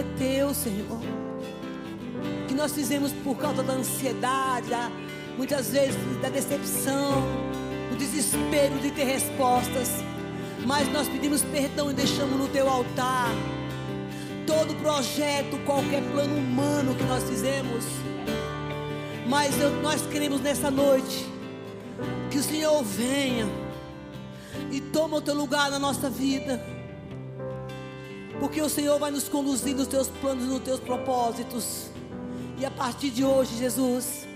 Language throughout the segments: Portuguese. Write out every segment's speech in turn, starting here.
é teu, Senhor. Que nós fizemos por causa da ansiedade, da, muitas vezes da decepção, do desespero de ter respostas. Mas nós pedimos perdão e deixamos no teu altar todo projeto, qualquer plano humano que nós fizemos. Mas eu, nós queremos nessa noite que o Senhor venha e toma o teu lugar na nossa vida. Porque o Senhor vai nos conduzir nos teus planos, nos teus propósitos. E a partir de hoje, Jesus,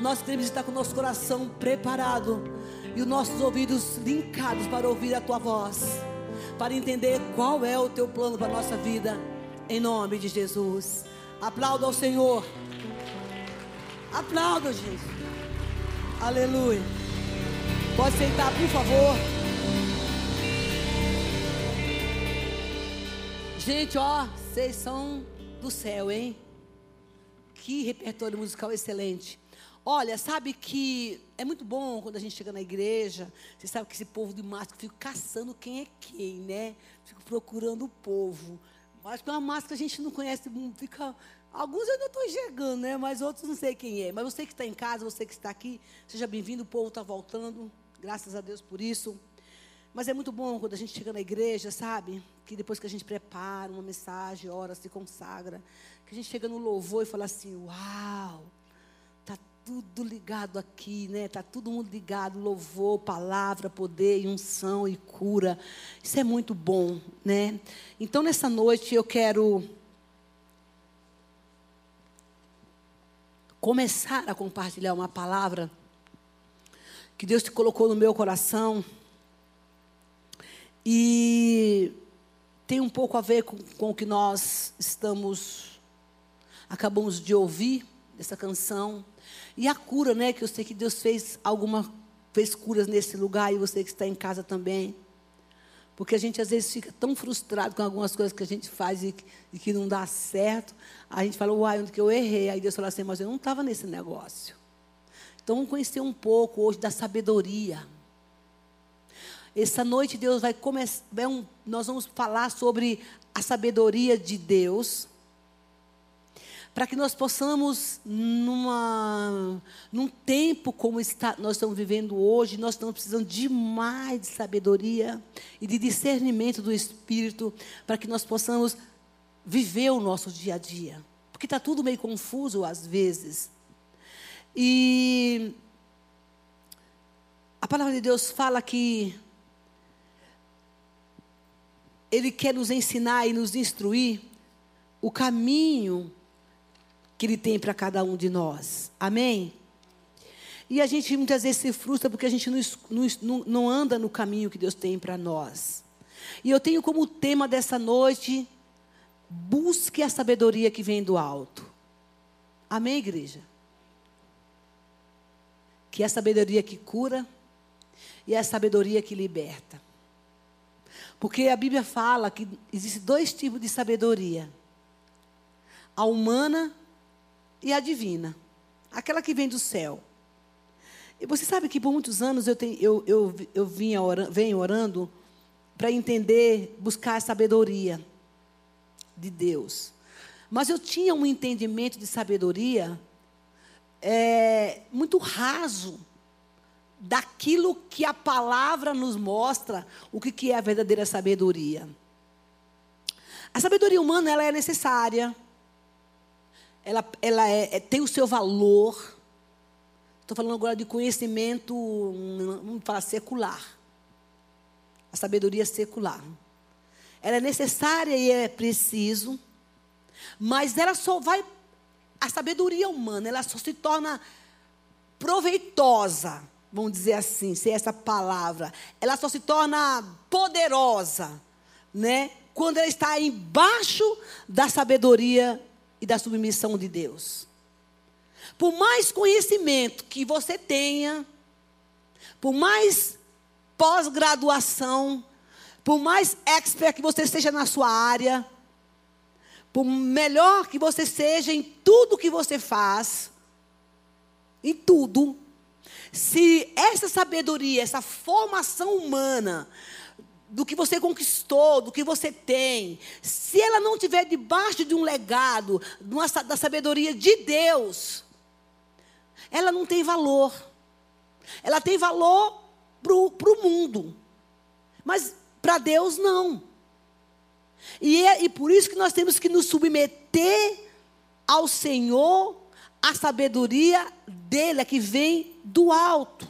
nós queremos estar com o nosso coração preparado e os nossos ouvidos linkados para ouvir a tua voz, para entender qual é o teu plano para a nossa vida, em nome de Jesus. Aplauda ao Senhor. Aplauda, Jesus. Aleluia. Pode sentar, por favor. Gente, ó, vocês são do céu, hein? Que repertório musical excelente. Olha, sabe que é muito bom quando a gente chega na igreja. Você sabe que esse povo de máscara fica caçando quem é quem, né? Fica procurando o povo. Mas com uma máscara a gente não conhece, fica. Alguns eu ainda estou enxergando, né? Mas outros não sei quem é. Mas você que está em casa, você que está aqui, seja bem-vindo, o povo está voltando. Graças a Deus por isso. Mas é muito bom quando a gente chega na igreja, sabe? Que depois que a gente prepara uma mensagem, ora, se consagra, que a gente chega no louvor e fala assim: Uau! tudo ligado aqui, né? Tá todo mundo ligado, louvor, palavra, poder, unção e cura. Isso é muito bom, né? Então nessa noite eu quero começar a compartilhar uma palavra que Deus te colocou no meu coração e tem um pouco a ver com, com o que nós estamos acabamos de ouvir essa canção e a cura, né? Que eu sei que Deus fez alguma fez curas nesse lugar e você que está em casa também. Porque a gente às vezes fica tão frustrado com algumas coisas que a gente faz e, e que não dá certo. A gente fala, uai, onde que eu errei? Aí Deus fala assim, mas eu não estava nesse negócio. Então vamos conhecer um pouco hoje da sabedoria. Essa noite Deus vai começar, nós vamos falar sobre a sabedoria de Deus para que nós possamos, numa, num tempo como está, nós estamos vivendo hoje, nós estamos precisando de mais de sabedoria e de discernimento do Espírito, para que nós possamos viver o nosso dia a dia. Porque está tudo meio confuso às vezes. E a palavra de Deus fala que Ele quer nos ensinar e nos instruir o caminho que Ele tem para cada um de nós. Amém? E a gente muitas vezes se frustra porque a gente não, não, não anda no caminho que Deus tem para nós. E eu tenho como tema dessa noite: busque a sabedoria que vem do alto. Amém, igreja? Que é a sabedoria que cura e é a sabedoria que liberta. Porque a Bíblia fala que existem dois tipos de sabedoria: a humana e a divina, aquela que vem do céu. E você sabe que por muitos anos eu, tenho, eu, eu, eu vinha orando, venho orando para entender, buscar a sabedoria de Deus. Mas eu tinha um entendimento de sabedoria é, muito raso daquilo que a palavra nos mostra, o que, que é a verdadeira sabedoria. A sabedoria humana ela é necessária, ela, ela é, é, tem o seu valor. Estou falando agora de conhecimento, vamos falar secular. A sabedoria secular. Ela é necessária e é preciso, mas ela só vai. A sabedoria humana, ela só se torna proveitosa, vamos dizer assim, se essa palavra. Ela só se torna poderosa, né? Quando ela está embaixo da sabedoria e da submissão de Deus. Por mais conhecimento que você tenha, por mais pós-graduação, por mais expert que você seja na sua área, por melhor que você seja em tudo que você faz, em tudo, se essa sabedoria, essa formação humana do que você conquistou, do que você tem, se ela não estiver debaixo de um legado, de uma, da sabedoria de Deus, ela não tem valor. Ela tem valor para o mundo, mas para Deus não. E, é, e por isso que nós temos que nos submeter ao Senhor, a sabedoria dele, é que vem do alto.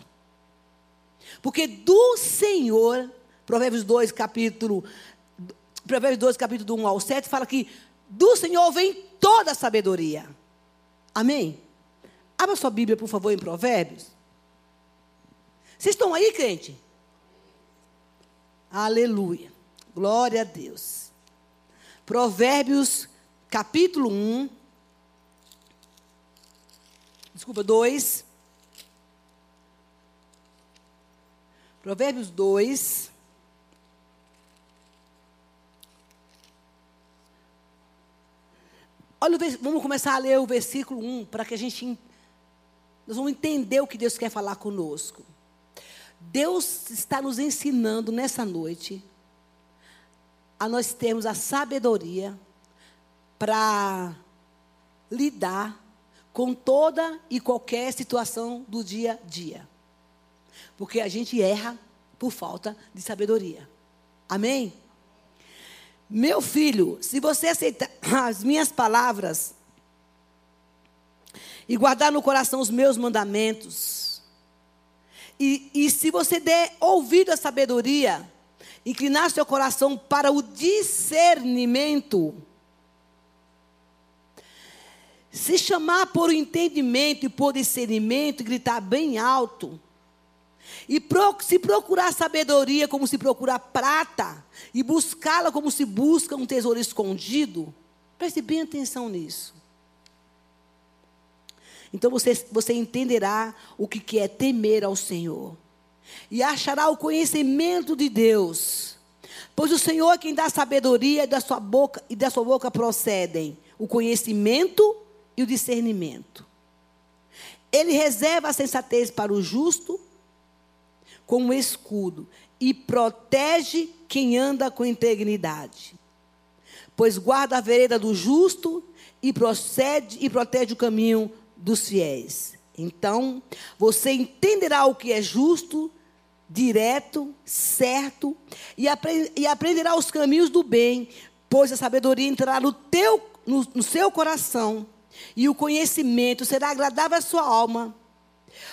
Porque do Senhor Provérbios 2, capítulo Provérbios 2, capítulo do 1 ao 7, fala que do Senhor vem toda a sabedoria. Amém? Abra sua Bíblia, por favor, em Provérbios. Vocês estão aí, crente? Aleluia. Glória a Deus. Provérbios, capítulo 1. Desculpa, 2. Provérbios 2. Olha, vamos começar a ler o versículo 1 para que a gente nós vamos entender o que Deus quer falar conosco. Deus está nos ensinando nessa noite a nós termos a sabedoria para lidar com toda e qualquer situação do dia a dia. Porque a gente erra por falta de sabedoria. Amém? Meu filho, se você aceitar as minhas palavras e guardar no coração os meus mandamentos, e, e se você der ouvido à sabedoria, inclinar seu coração para o discernimento, se chamar por entendimento e por discernimento gritar bem alto, e se procurar sabedoria como se procurar prata, e buscá-la como se busca um tesouro escondido, preste bem atenção nisso. Então você, você entenderá o que, que é temer ao Senhor. E achará o conhecimento de Deus. Pois o Senhor é quem dá sabedoria e da sua boca e da sua boca procedem o conhecimento e o discernimento. Ele reserva a sensatez para o justo como escudo e protege quem anda com integridade. Pois guarda a vereda do justo e procede e protege o caminho dos fiéis. Então, você entenderá o que é justo, direto, certo, e, apre e aprenderá os caminhos do bem, pois a sabedoria entrará no, teu, no, no seu coração, e o conhecimento será agradável à sua alma.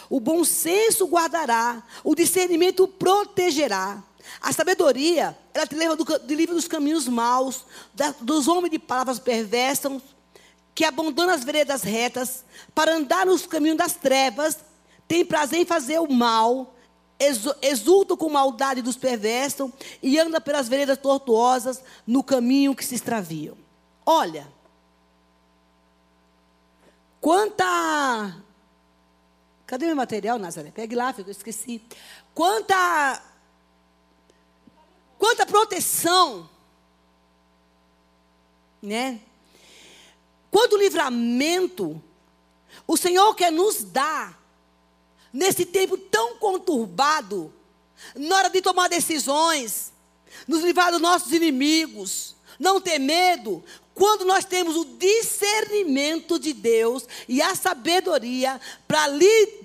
O bom senso guardará, o discernimento protegerá. A sabedoria, ela te leva do, de livre dos caminhos maus, da, dos homens de palavras perversas, que abandonam as veredas retas, para andar nos caminhos das trevas, tem prazer em fazer o mal, exultam com maldade dos perversos e anda pelas veredas tortuosas no caminho que se extraviam. Olha, quanta Cadê meu material, Nazaré? Pegue lá, eu esqueci. Quanta. Quanta proteção. Né? Quanto livramento o Senhor quer nos dar nesse tempo tão conturbado, na hora de tomar decisões, nos livrar dos nossos inimigos, não ter medo, quando nós temos o discernimento de Deus e a sabedoria para li,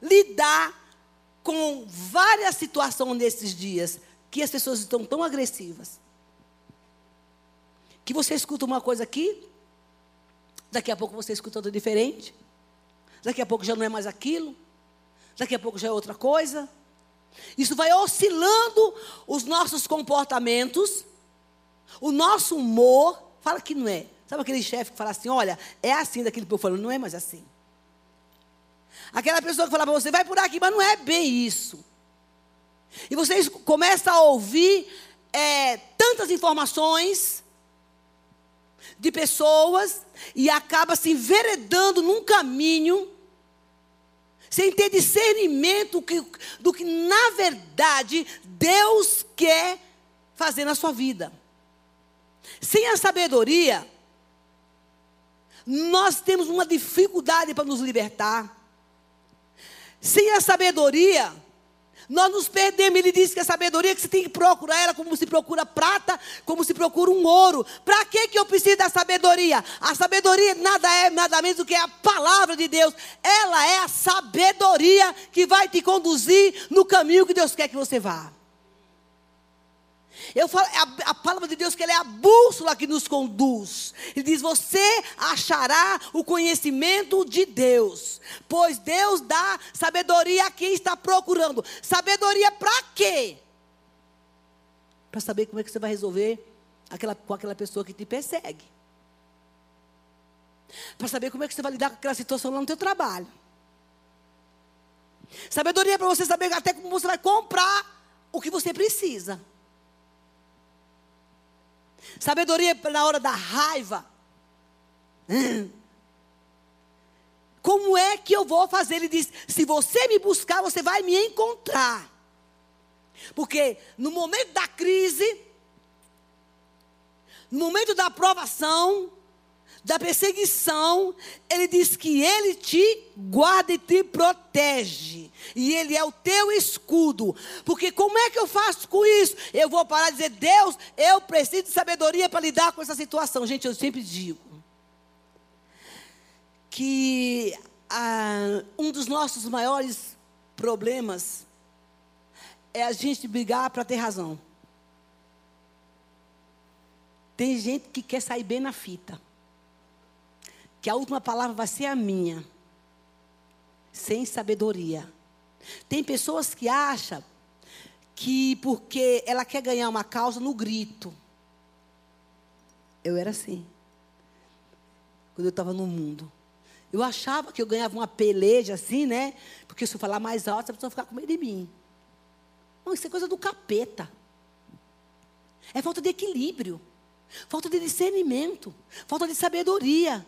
lidar com várias situações nesses dias que as pessoas estão tão agressivas. Que você escuta uma coisa aqui, daqui a pouco você escuta outra diferente, daqui a pouco já não é mais aquilo, daqui a pouco já é outra coisa. Isso vai oscilando os nossos comportamentos o nosso humor, fala que não é. Sabe aquele chefe que fala assim: olha, é assim daquele povo falando, não é mais assim. Aquela pessoa que fala para você, vai por aqui, mas não é bem isso. E vocês começam a ouvir é, tantas informações de pessoas e acaba se enveredando num caminho sem ter discernimento que, do que na verdade Deus quer fazer na sua vida. Sem a sabedoria, nós temos uma dificuldade para nos libertar. Sem a sabedoria, Nós nos perdemos. Ele disse que a sabedoria é que você tem que procurar ela como se procura prata, como se procura um ouro. Para que que eu preciso da sabedoria? A sabedoria nada é nada menos do que a palavra de Deus. Ela é a sabedoria que vai te conduzir no caminho que Deus quer que você vá. Eu falo, é a, a, palavra de Deus que ela é a bússola que nos conduz. Ele diz: Você achará o conhecimento de Deus, pois Deus dá sabedoria a quem está procurando. Sabedoria para quê? Para saber como é que você vai resolver aquela, com aquela pessoa que te persegue. Para saber como é que você vai lidar com aquela situação lá no teu trabalho. Sabedoria para você saber até como você vai comprar o que você precisa. Sabedoria na hora da raiva. Como é que eu vou fazer? Ele diz: se você me buscar, você vai me encontrar. Porque no momento da crise, no momento da aprovação, da perseguição, ele diz que ele te guarda e te protege. E ele é o teu escudo. Porque como é que eu faço com isso? Eu vou parar de dizer, Deus, eu preciso de sabedoria para lidar com essa situação. Gente, eu sempre digo que ah, um dos nossos maiores problemas é a gente brigar para ter razão. Tem gente que quer sair bem na fita que a última palavra vai ser a minha, sem sabedoria. Tem pessoas que acham que porque ela quer ganhar uma causa no grito. Eu era assim. Quando eu estava no mundo. Eu achava que eu ganhava uma peleja assim, né? Porque se eu falar mais alto, a pessoa vai ficar com medo de mim. Não, isso é coisa do capeta. É falta de equilíbrio. Falta de discernimento. Falta de sabedoria.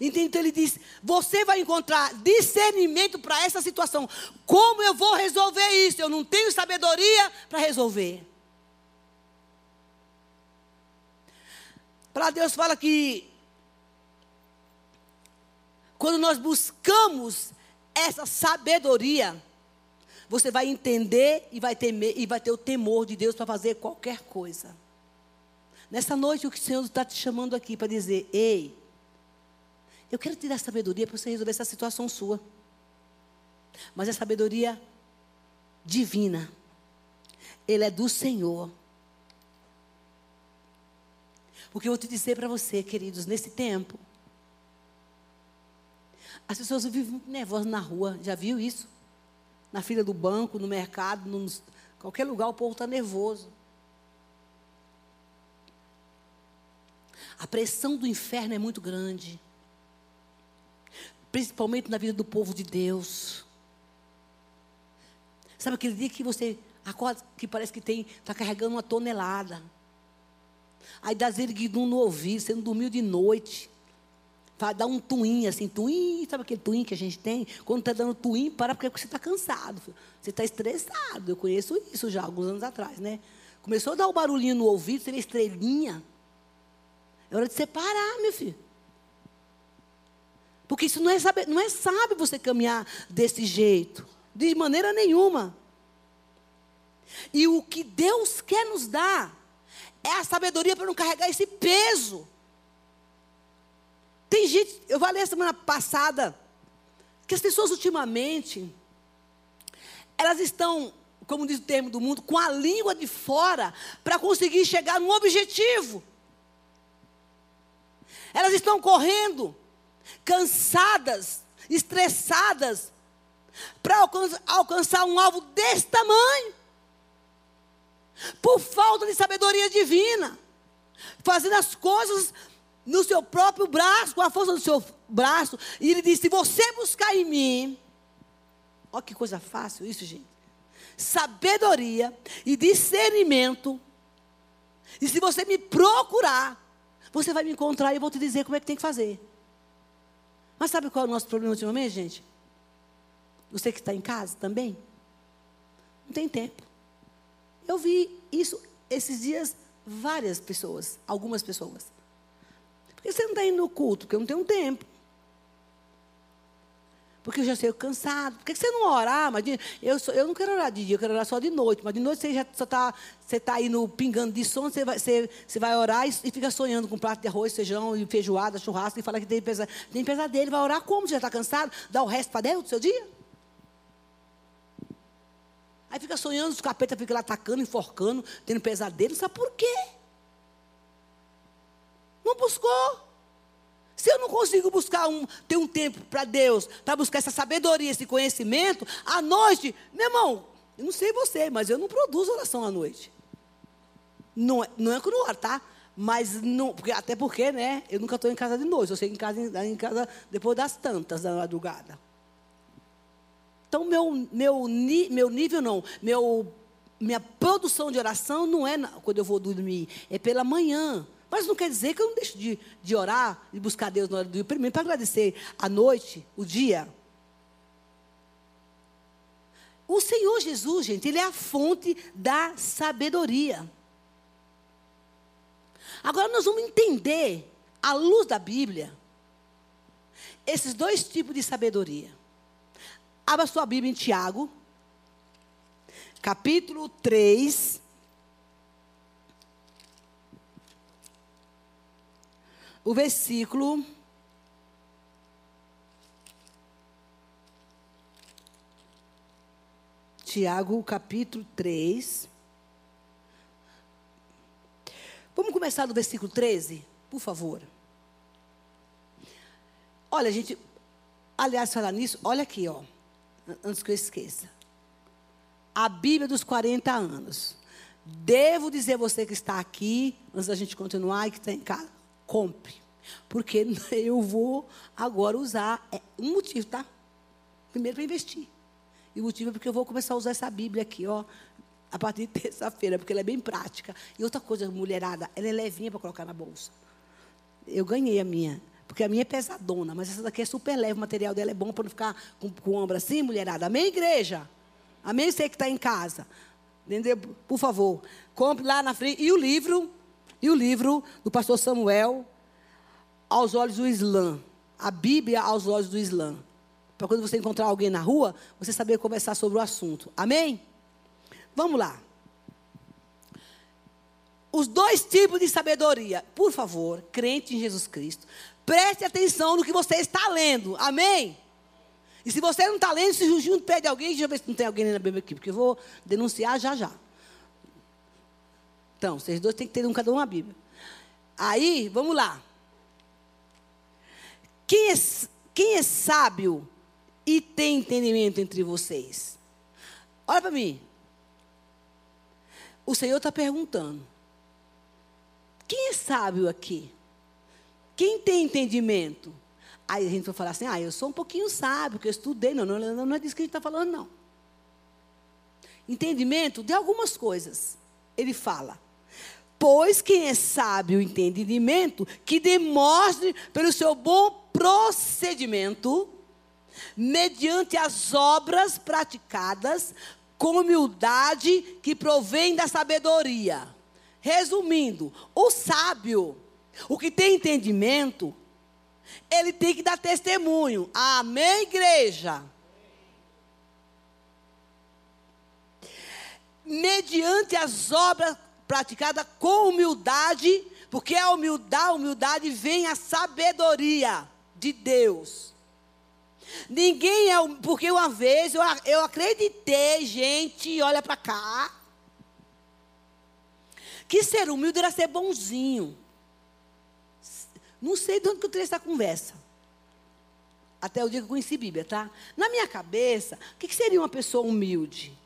Então ele diz: você vai encontrar discernimento para essa situação. Como eu vou resolver isso? Eu não tenho sabedoria para resolver. Para Deus fala que quando nós buscamos essa sabedoria, você vai entender e vai, temer, e vai ter o temor de Deus para fazer qualquer coisa. Nessa noite, o que o Senhor está te chamando aqui para dizer: ei, eu quero te dar sabedoria para você resolver essa situação sua. Mas é sabedoria divina. Ele é do Senhor. Porque eu vou te dizer para você, queridos, nesse tempo, as pessoas vivem nervosas na rua. Já viu isso? Na fila do banco, no mercado, em qualquer lugar, o povo está nervoso. A pressão do inferno é muito grande principalmente na vida do povo de Deus. Sabe aquele dia que você acorda que parece que tem está carregando uma tonelada. Aí dá zerguidum no ouvido, você não dormiu de noite. Vai dar um tuim assim, tuim, sabe aquele tuim que a gente tem? Quando está dando tuim, para porque você está cansado. Você está estressado. Eu conheço isso já alguns anos atrás, né? Começou a dar o um barulhinho no ouvido, você vê estrelinha. É hora de separar, meu filho. Porque isso não é, saber, não é sábio você caminhar desse jeito. De maneira nenhuma. E o que Deus quer nos dar é a sabedoria para não carregar esse peso. Tem gente, eu falei a semana passada, que as pessoas ultimamente, elas estão, como diz o termo do mundo, com a língua de fora para conseguir chegar num objetivo. Elas estão correndo cansadas, estressadas, para alcançar um alvo desse tamanho. Por falta de sabedoria divina. Fazendo as coisas no seu próprio braço, com a força do seu braço. E ele disse: Se você buscar em mim. Olha que coisa fácil isso, gente. Sabedoria e discernimento. E se você me procurar, você vai me encontrar e eu vou te dizer como é que tem que fazer. Mas sabe qual é o nosso problema ultimamente, gente? Você que está em casa também? Não tem tempo. Eu vi isso esses dias, várias pessoas, algumas pessoas. Por que você não está indo no culto? Porque eu não tenho tempo. Porque eu já sei cansado. Por que você não orar? Mas eu, sou, eu não quero orar de dia, eu quero orar só de noite. Mas de noite você já está você tá aí no pingando de sono, você vai, você, você vai orar e, e fica sonhando com um prato de arroz, feijão, e feijoada, churrasco, e fala que tem, pesa, tem pesadelo. Vai orar como? Você já está cansado? Dá o resto para Deus do seu dia? Aí fica sonhando, os capetas ficam lá atacando, enforcando, tendo pesadelo. Sabe por quê? Não buscou. Se eu não consigo buscar um, ter um tempo para Deus, para buscar essa sabedoria, esse conhecimento, à noite, meu irmão, eu não sei você, mas eu não produzo oração à noite. Não, é, não é que não oro, tá? Mas não, porque, até porque, né? Eu nunca estou em casa de noite, eu sei em casa, em casa depois das tantas da madrugada. Então, meu, meu, meu nível não, meu, minha produção de oração não é quando eu vou dormir, é pela manhã. Mas não quer dizer que eu não deixo de, de orar e buscar Deus na hora do dia. Primeiro, para agradecer a noite, o dia. O Senhor Jesus, gente, Ele é a fonte da sabedoria. Agora nós vamos entender, à luz da Bíblia, esses dois tipos de sabedoria. Abra sua Bíblia em Tiago, capítulo 3, o versículo. Tiago, capítulo 3. Vamos começar do versículo 13, por favor. Olha, gente, aliás, falar nisso, olha aqui, ó, antes que eu esqueça. A Bíblia dos 40 anos. Devo dizer você que está aqui, antes da gente continuar e que está em casa, compre. Porque eu vou agora usar. É um motivo, tá? Primeiro para investir. E o motivo é porque eu vou começar a usar essa Bíblia aqui, ó. A partir de terça-feira, porque ela é bem prática. E outra coisa, mulherada, ela é levinha para colocar na bolsa. Eu ganhei a minha. Porque a minha é pesadona, mas essa daqui é super leve, o material dela é bom para não ficar com, com o ombro assim, mulherada. Amém, igreja? Amém, você que está em casa. Entendeu? Por favor, compre lá na frente. E o livro, e o livro do pastor Samuel, aos olhos do Islã. A Bíblia aos olhos do Islã. Para quando você encontrar alguém na rua, você saber conversar sobre o assunto. Amém? Vamos lá. Os dois tipos de sabedoria. Por favor, crente em Jesus Cristo, preste atenção no que você está lendo. Amém? E se você não está lendo, se junto pede alguém, deixa eu ver se não tem alguém na Bíblia aqui, porque eu vou denunciar já já. Então, vocês dois têm que ter um cada um a Bíblia. Aí, vamos lá. Quem é, quem é sábio e tem entendimento entre vocês? Olha para mim. O Senhor está perguntando: quem é sábio aqui? Quem tem entendimento? Aí a gente vai falar assim: ah, eu sou um pouquinho sábio, que eu estudei. Não, não, não, não é disso que a gente está falando, não. Entendimento de algumas coisas. Ele fala. Pois quem é sábio entendimento, que demonstre pelo seu bom procedimento, mediante as obras praticadas, com humildade que provém da sabedoria. Resumindo, o sábio, o que tem entendimento, ele tem que dar testemunho. Amém, igreja? Mediante as obras praticada com humildade, porque a humildade, a humildade vem a sabedoria de Deus. Ninguém é, porque uma vez eu, eu acreditei, gente, olha para cá, que ser humilde era ser bonzinho. Não sei de onde que eu tirei essa conversa. Até o dia que eu conheci Bíblia, tá? Na minha cabeça, o que, que seria uma pessoa humilde?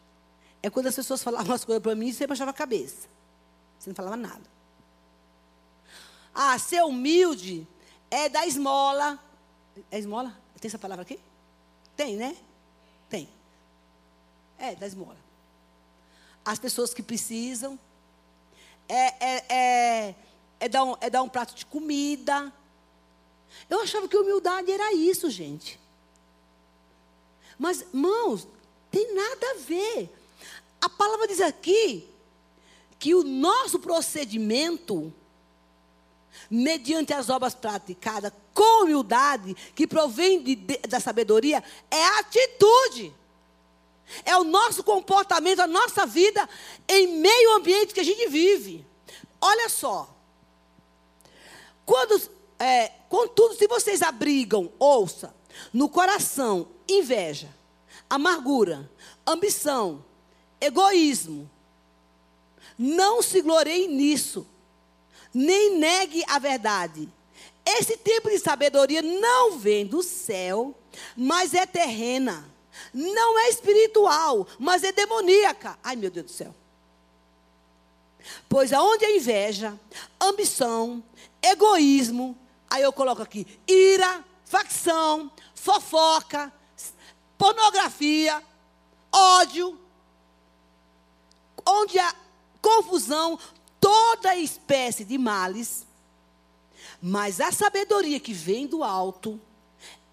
É quando as pessoas falavam as coisas para mim e você baixava a cabeça. Você não falava nada. Ah, ser humilde é dar esmola. É esmola? Tem essa palavra aqui? Tem, né? Tem. É, dar esmola. As pessoas que precisam. É, é, é, é, dar um, é dar um prato de comida. Eu achava que humildade era isso, gente. Mas, mãos, tem nada a ver. A palavra diz aqui que o nosso procedimento mediante as obras praticadas com humildade, que provém de, de, da sabedoria, é a atitude. É o nosso comportamento, a nossa vida em meio ambiente que a gente vive. Olha só. Quando, é, contudo, se vocês abrigam, ouça, no coração inveja, amargura, ambição, egoísmo, não se glorie nisso, nem negue a verdade. Esse tipo de sabedoria não vem do céu, mas é terrena. Não é espiritual, mas é demoníaca. Ai, meu Deus do céu. Pois aonde é inveja, ambição, egoísmo, aí eu coloco aqui ira, facção, fofoca, pornografia, ódio, onde há confusão, toda espécie de males. Mas a sabedoria que vem do alto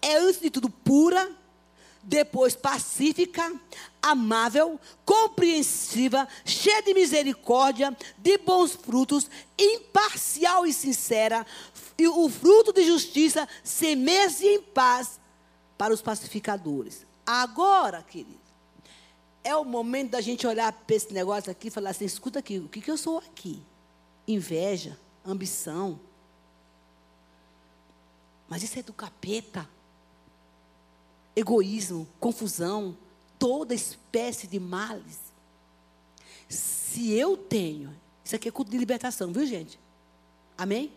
é, antes de tudo, pura, depois pacífica, amável, compreensiva, cheia de misericórdia, de bons frutos, imparcial e sincera, e o fruto de justiça semeia-se em paz para os pacificadores. Agora, querido, é o momento da gente olhar para esse negócio aqui e falar assim: escuta aqui, o que, que eu sou aqui? Inveja, ambição. Mas isso é do capeta. Egoísmo, confusão, toda espécie de males. Se eu tenho, isso aqui é culto de libertação, viu gente? Amém?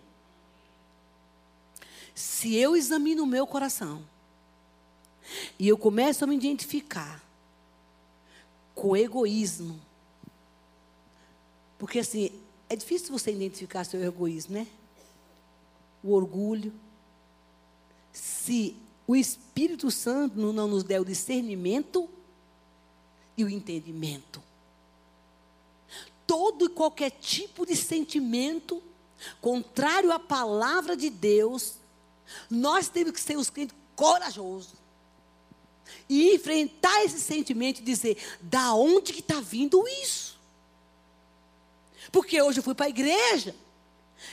Se eu examino o meu coração e eu começo a me identificar com egoísmo. Porque assim, é difícil você identificar seu egoísmo, né? O orgulho. Se o Espírito Santo não nos der o discernimento e o entendimento. Todo e qualquer tipo de sentimento contrário à palavra de Deus, nós temos que ser os crentes corajosos e enfrentar esse sentimento e dizer: da onde que está vindo isso? Porque hoje eu fui para a igreja.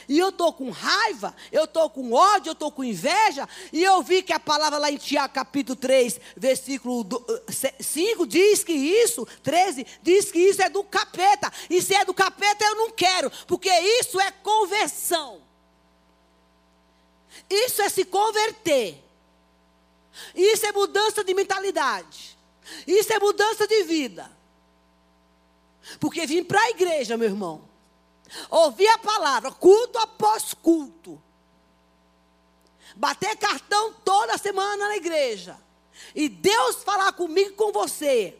E eu estou com raiva, eu estou com ódio, eu estou com inveja. E eu vi que a palavra lá em Tiago capítulo 3, versículo 5 diz que isso, 13, diz que isso é do capeta. E se é do capeta eu não quero, porque isso é conversão. Isso é se converter. Isso é mudança de mentalidade. Isso é mudança de vida. Porque vim para a igreja, meu irmão. Ouvir a palavra, culto após culto. Bater cartão toda semana na igreja. E Deus falar comigo e com você.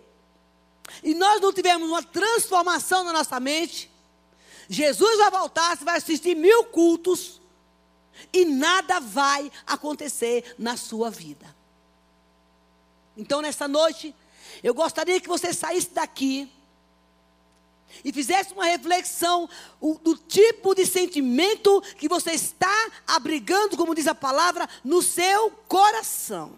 E nós não tivemos uma transformação na nossa mente. Jesus vai voltar, você vai assistir mil cultos. E nada vai acontecer na sua vida. Então, nessa noite, eu gostaria que você saísse daqui e fizesse uma reflexão do tipo de sentimento que você está abrigando, como diz a palavra, no seu coração.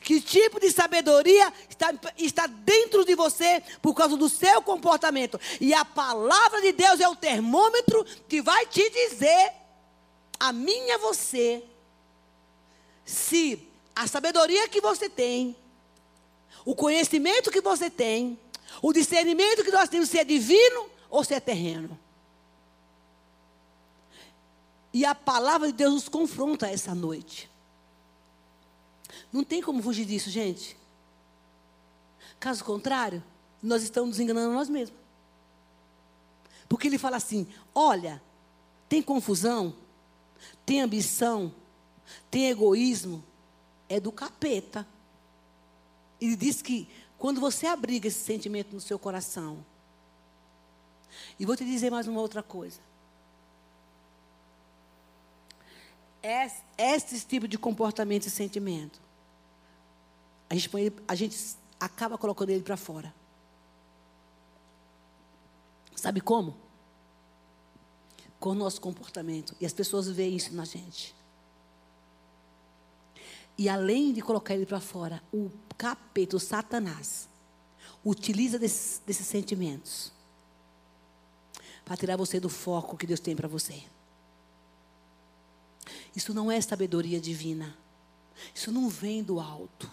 Que tipo de sabedoria está, está dentro de você por causa do seu comportamento. E a palavra de Deus é o termômetro que vai te dizer, a mim e a você, se a sabedoria que você tem, o conhecimento que você tem, o discernimento que nós temos se é divino ou se é terreno. E a palavra de Deus nos confronta essa noite. Não tem como fugir disso, gente. Caso contrário, nós estamos nos enganando nós mesmos. Porque ele fala assim: olha, tem confusão, tem ambição, tem egoísmo, é do capeta. Ele diz que quando você abriga esse sentimento no seu coração, e vou te dizer mais uma outra coisa. Esse tipo de comportamento e sentimento, a gente, põe, a gente acaba colocando ele para fora. Sabe como? Com o nosso comportamento. E as pessoas veem isso na gente. E além de colocar ele para fora, o capeta, o Satanás, utiliza desses, desses sentimentos para tirar você do foco que Deus tem para você. Isso não é sabedoria divina. Isso não vem do alto.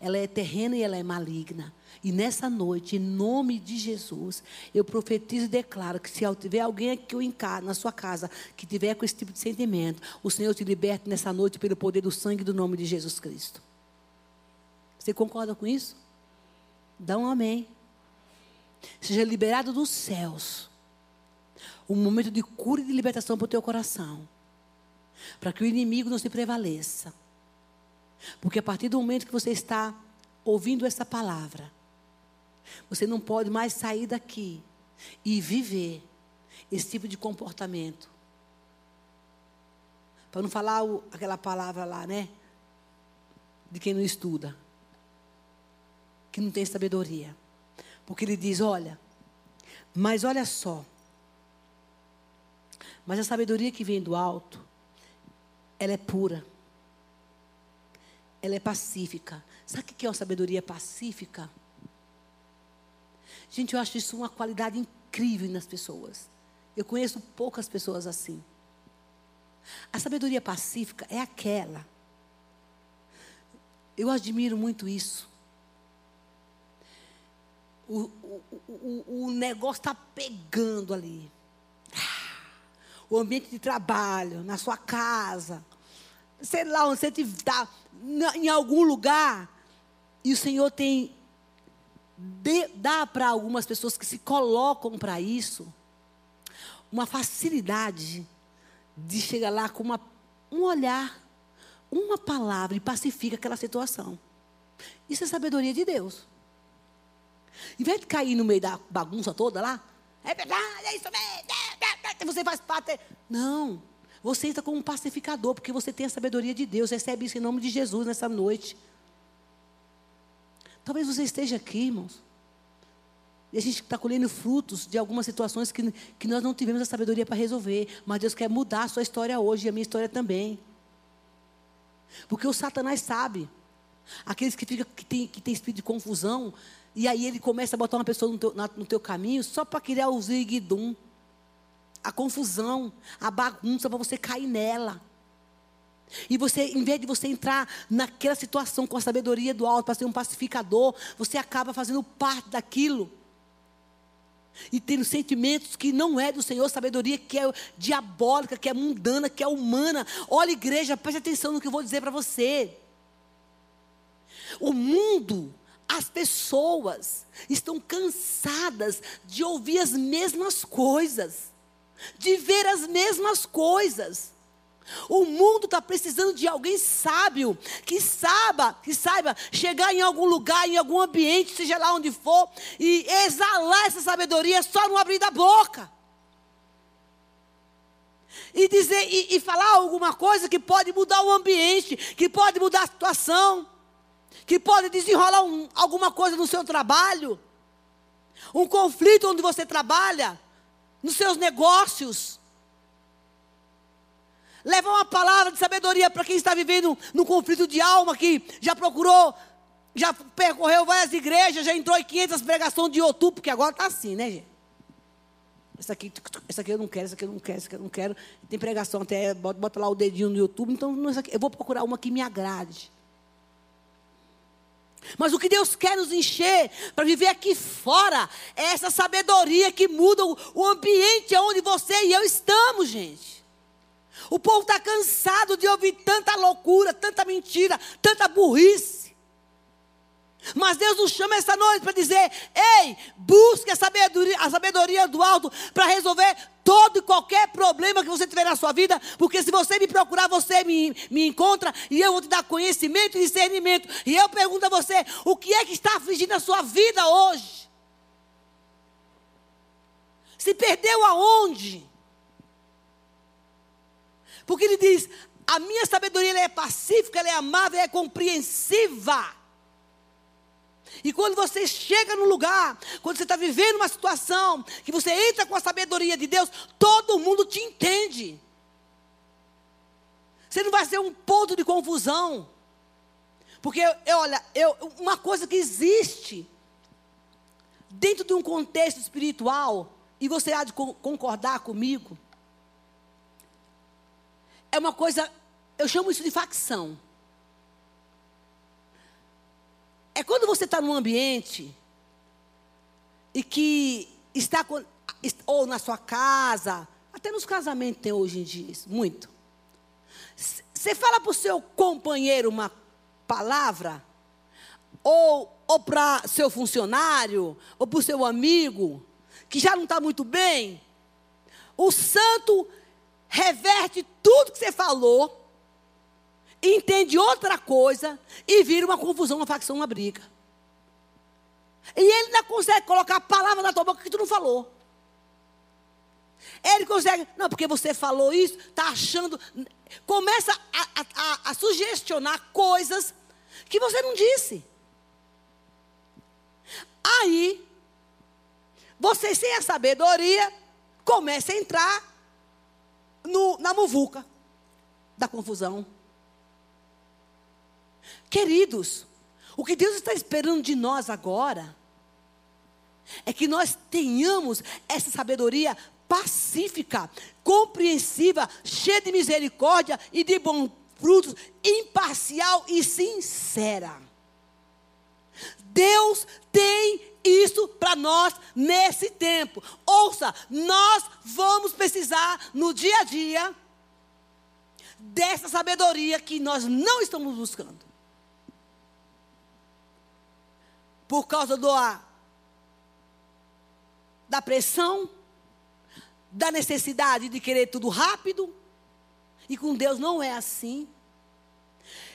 Ela é terrena e ela é maligna. E nessa noite, em nome de Jesus, eu profetizo e declaro que se tiver alguém aqui ou em casa, na sua casa que tiver com esse tipo de sentimento, o Senhor te liberte nessa noite pelo poder do sangue do nome de Jesus Cristo. Você concorda com isso? Dá um amém. Seja liberado dos céus. Um momento de cura e de libertação para o teu coração. Para que o inimigo não se prevaleça. Porque a partir do momento que você está ouvindo essa palavra, você não pode mais sair daqui e viver esse tipo de comportamento. Para não falar o, aquela palavra lá, né? De quem não estuda. Que não tem sabedoria. Porque ele diz: olha, mas olha só. Mas a sabedoria que vem do alto, ela é pura. Ela é pacífica. Sabe o que é uma sabedoria pacífica? Gente, eu acho isso uma qualidade incrível nas pessoas. Eu conheço poucas pessoas assim. A sabedoria pacífica é aquela. Eu admiro muito isso. O, o, o, o negócio está pegando ali. O ambiente de trabalho, na sua casa, sei lá onde você está, em algum lugar, e o Senhor tem de, dá para algumas pessoas que se colocam para isso uma facilidade de chegar lá com uma, um olhar, uma palavra e pacifica aquela situação. Isso é sabedoria de Deus. Em vez de cair no meio da bagunça toda lá, é verdade, é isso mesmo, você faz parte. Não. Você entra como um pacificador, porque você tem a sabedoria de Deus. Recebe isso em nome de Jesus nessa noite. Talvez você esteja aqui, irmãos. E a gente está colhendo frutos de algumas situações que, que nós não tivemos a sabedoria para resolver. Mas Deus quer mudar a sua história hoje e a minha história também. Porque o Satanás sabe. Aqueles que, fica, que, tem, que tem espírito de confusão. E aí ele começa a botar uma pessoa no teu, na, no teu caminho só para criar o ziguidum. A confusão, a bagunça para você cair nela. E você, em vez de você entrar naquela situação com a sabedoria do alto para ser um pacificador, você acaba fazendo parte daquilo. E tendo sentimentos que não é do Senhor, sabedoria que é diabólica, que é mundana, que é humana. Olha, igreja, preste atenção no que eu vou dizer para você. O mundo, as pessoas estão cansadas de ouvir as mesmas coisas, de ver as mesmas coisas. O mundo está precisando de alguém sábio, que saiba, que saiba chegar em algum lugar, em algum ambiente, seja lá onde for, e exalar essa sabedoria só no abrir da boca. E dizer e, e falar alguma coisa que pode mudar o ambiente, que pode mudar a situação, que pode desenrolar um, alguma coisa no seu trabalho, um conflito onde você trabalha, nos seus negócios. Leva uma palavra de sabedoria para quem está vivendo num conflito de alma, que já procurou, já percorreu várias igrejas, já entrou em 500 pregações de YouTube, porque agora está assim, né, gente? Essa aqui, essa aqui eu não quero, essa aqui eu não quero, essa aqui eu não quero. Tem pregação até, bota, bota lá o dedinho no YouTube, então eu vou procurar uma que me agrade. Mas o que Deus quer nos encher para viver aqui fora é essa sabedoria que muda o, ambiente onde você e eu estamos, gente. O povo está cansado de ouvir tanta loucura, tanta mentira, tanta burrice. Mas Deus nos chama essa noite para dizer: ei, busque a sabedoria, a sabedoria do alto para resolver todo e qualquer problema que você tiver na sua vida, porque se você me procurar, você me, me encontra e eu vou te dar conhecimento e discernimento. E eu pergunto a você: o que é que está afligindo a sua vida hoje? Se perdeu aonde? Porque ele diz: a minha sabedoria é pacífica, ela é amável, ela é compreensiva. E quando você chega no lugar, quando você está vivendo uma situação, que você entra com a sabedoria de Deus, todo mundo te entende. Você não vai ser um ponto de confusão. Porque, eu, olha, eu, uma coisa que existe dentro de um contexto espiritual, e você há de concordar comigo, é uma coisa, eu chamo isso de facção. É quando você está num ambiente e que está ou na sua casa, até nos casamentos tem hoje em dia isso, muito. Você fala para o seu companheiro uma palavra, ou, ou para seu funcionário, ou para o seu amigo, que já não está muito bem, o santo reverte tudo que você falou, entende outra coisa e vira uma confusão, uma facção, uma briga. E ele ainda consegue colocar a palavra na tua boca que tu não falou. Ele consegue, não, porque você falou isso, está achando. Começa a, a, a, sugestionar coisas que você não disse. Aí, você sem a sabedoria, começa a entrar no, na muvuca da confusão. Queridos, o que Deus está esperando de nós agora é que nós tenhamos essa sabedoria pacífica, compreensiva, cheia de misericórdia e de bons frutos, imparcial e sincera. Deus tem isso para nós nesse tempo. Ouça, nós vamos precisar no dia a dia dessa sabedoria que nós não estamos buscando. Por causa do, da pressão, da necessidade de querer tudo rápido. E com Deus não é assim.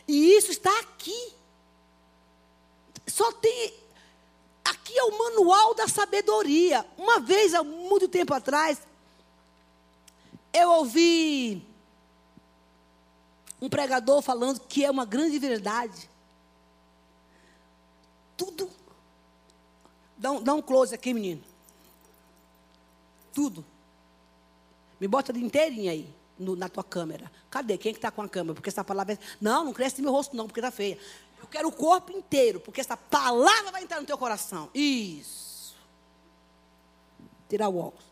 E isso está aqui. Só tem Aqui é o manual da sabedoria. Uma vez, há muito tempo atrás, eu ouvi um pregador falando que é uma grande verdade. Tudo. Dá um, dá um close aqui, menino. Tudo. Me bota de inteirinho aí, no, na tua câmera. Cadê? Quem é que está com a câmera? Porque essa palavra é... Não, não cresce meu rosto não, porque está feia. Eu quero o corpo inteiro, porque essa palavra vai entrar no teu coração. Isso. Tirar o óculos.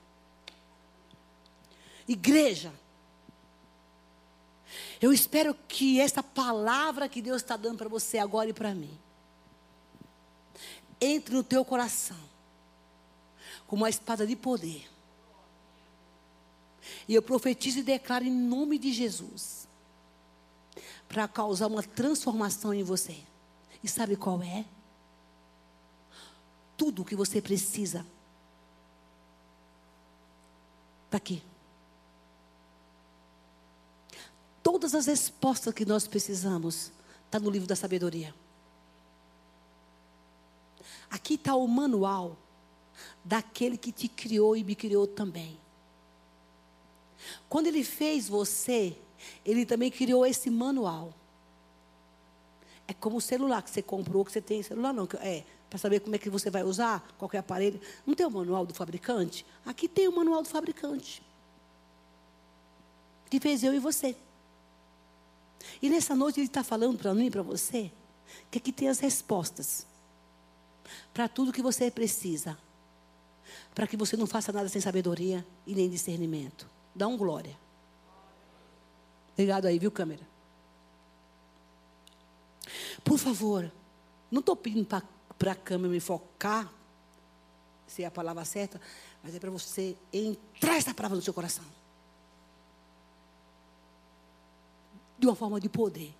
Igreja. Eu espero que essa palavra que Deus está dando para você agora e para mim entre no teu coração como uma espada de poder. E eu profetizo e declaro em nome de Jesus para causar uma transformação em você. E sabe qual é? Tudo o que você precisa está aqui. Todas as respostas que nós precisamos está no livro da sabedoria. Aqui está o manual daquele que te criou e me criou também. Quando ele fez você, ele também criou esse manual. É como o celular que você comprou, que você tem celular não, é para saber como é que você vai usar, qualquer aparelho. Não tem o manual do fabricante? Aqui tem o manual do fabricante. Que fez eu e você. E nessa noite ele está falando para mim e para você que aqui tem as respostas para tudo que você precisa. Para que você não faça nada sem sabedoria e nem discernimento. Dá um glória. Obrigado aí, viu, câmera? Por favor, não estou pedindo para a câmera me focar, se é a palavra certa, mas é para você entrar essa palavra no seu coração. De uma forma de poder.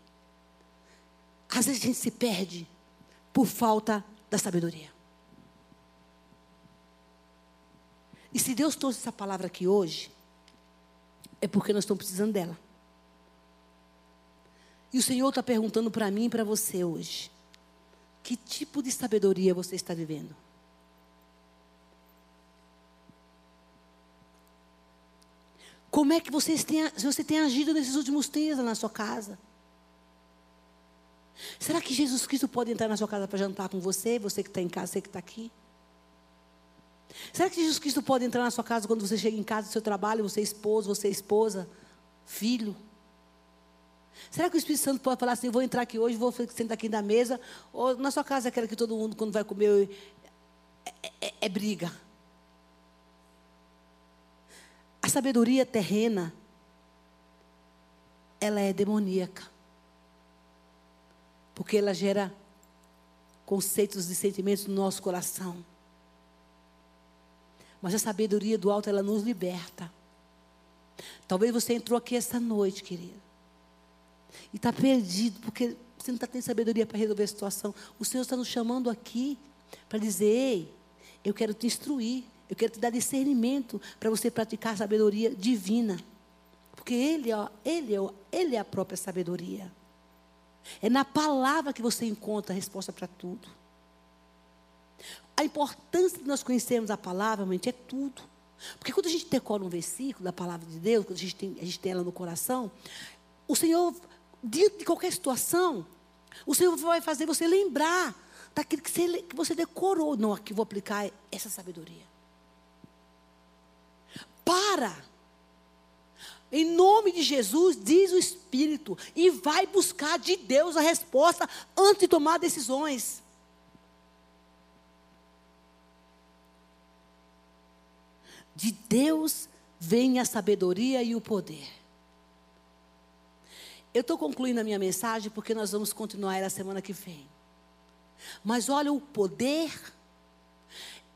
Às vezes a gente se perde por falta da sabedoria. E se Deus trouxe essa palavra aqui hoje, é porque nós estamos precisando dela. E o Senhor está perguntando para mim e para você hoje: que tipo de sabedoria você está vivendo? Como é que você tem, você tem agido nesses últimos tempos na sua casa? Será que Jesus Cristo pode entrar na sua casa para jantar com você, você que está em casa, você que está aqui? Será que Jesus Cristo pode entrar na sua casa quando você chega em casa do seu trabalho, você é esposo, você é esposa, filho? Será que o Espírito Santo pode falar assim, vou entrar aqui hoje, vou sentar aqui na mesa, ou na sua casa é aquela que todo mundo, quando vai comer, é, é, é briga? A sabedoria terrena ela é demoníaca. Porque ela gera conceitos e sentimentos no nosso coração. Mas a sabedoria do alto, ela nos liberta. Talvez você entrou aqui essa noite, querido. E está perdido, porque você não está tendo sabedoria para resolver a situação. O Senhor está nos chamando aqui para dizer: ei, eu quero te instruir, eu quero te dar discernimento para você praticar a sabedoria divina. Porque Ele, ó, ele, ó, ele é a própria sabedoria. É na palavra que você encontra a resposta para tudo. A importância de nós conhecermos a palavra, realmente, é tudo. Porque quando a gente decora um versículo da palavra de Deus, quando a gente tem, a gente tem ela no coração, o Senhor, diante de qualquer situação, o Senhor vai fazer você lembrar daquilo que você, que você decorou. Não, aqui vou aplicar essa sabedoria. Para. Em nome de Jesus, diz o Espírito, e vai buscar de Deus a resposta antes de tomar decisões. De Deus vem a sabedoria e o poder. Eu estou concluindo a minha mensagem porque nós vamos continuar ela semana que vem. Mas olha o poder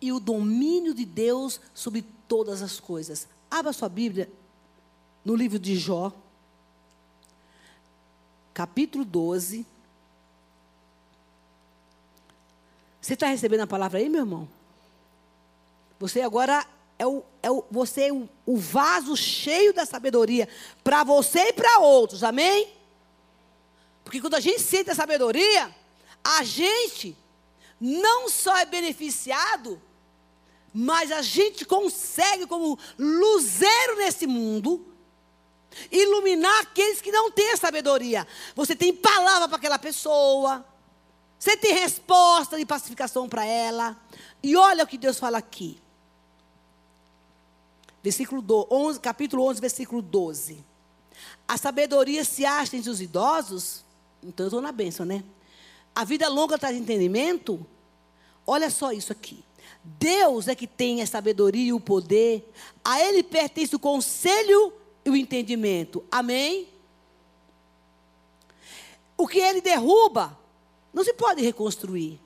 e o domínio de Deus sobre todas as coisas. Abra sua Bíblia no livro de Jó, capítulo 12. Você está recebendo a palavra aí, meu irmão? Você agora é o, é o, você é o, o vaso cheio da sabedoria para você e para outros, amém? Porque quando a gente sente a sabedoria, a gente não só é beneficiado, mas a gente consegue, como luzeiro nesse mundo, iluminar aqueles que não têm sabedoria. Você tem palavra para aquela pessoa, você tem resposta de pacificação para ela. E olha o que Deus fala aqui. Versículo 11, capítulo 11, versículo 12. A sabedoria se acha entre os idosos? Então eu estou na bênção, né? A vida longa traz entendimento? Olha só isso aqui. Deus é que tem a sabedoria e o poder. A Ele pertence o conselho e o entendimento. Amém? O que Ele derruba, não se pode reconstruir.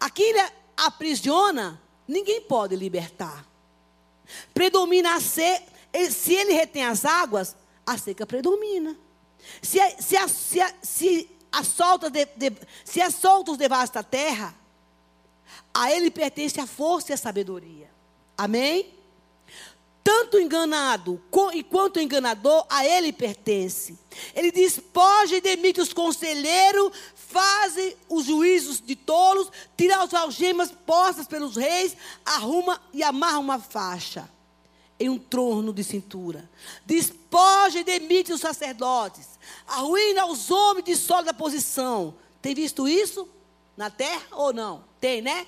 Aquilo aprisiona, ninguém pode libertar. Predomina a seca. Se ele retém as águas, a seca predomina. Se, a, se, a, se, a, se, a solta de, de, se as soltos devasta a terra, a ele pertence a força e a sabedoria. Amém? Tanto enganado e quanto enganador, a ele pertence. Ele despoja e demite os conselheiros, fazem os juízos de tolos, tira as algemas postas pelos reis, arruma e amarra uma faixa em um trono de cintura. Despoja e demite os sacerdotes, arruína os homens de sólida posição. Tem visto isso na terra ou não? Tem, né?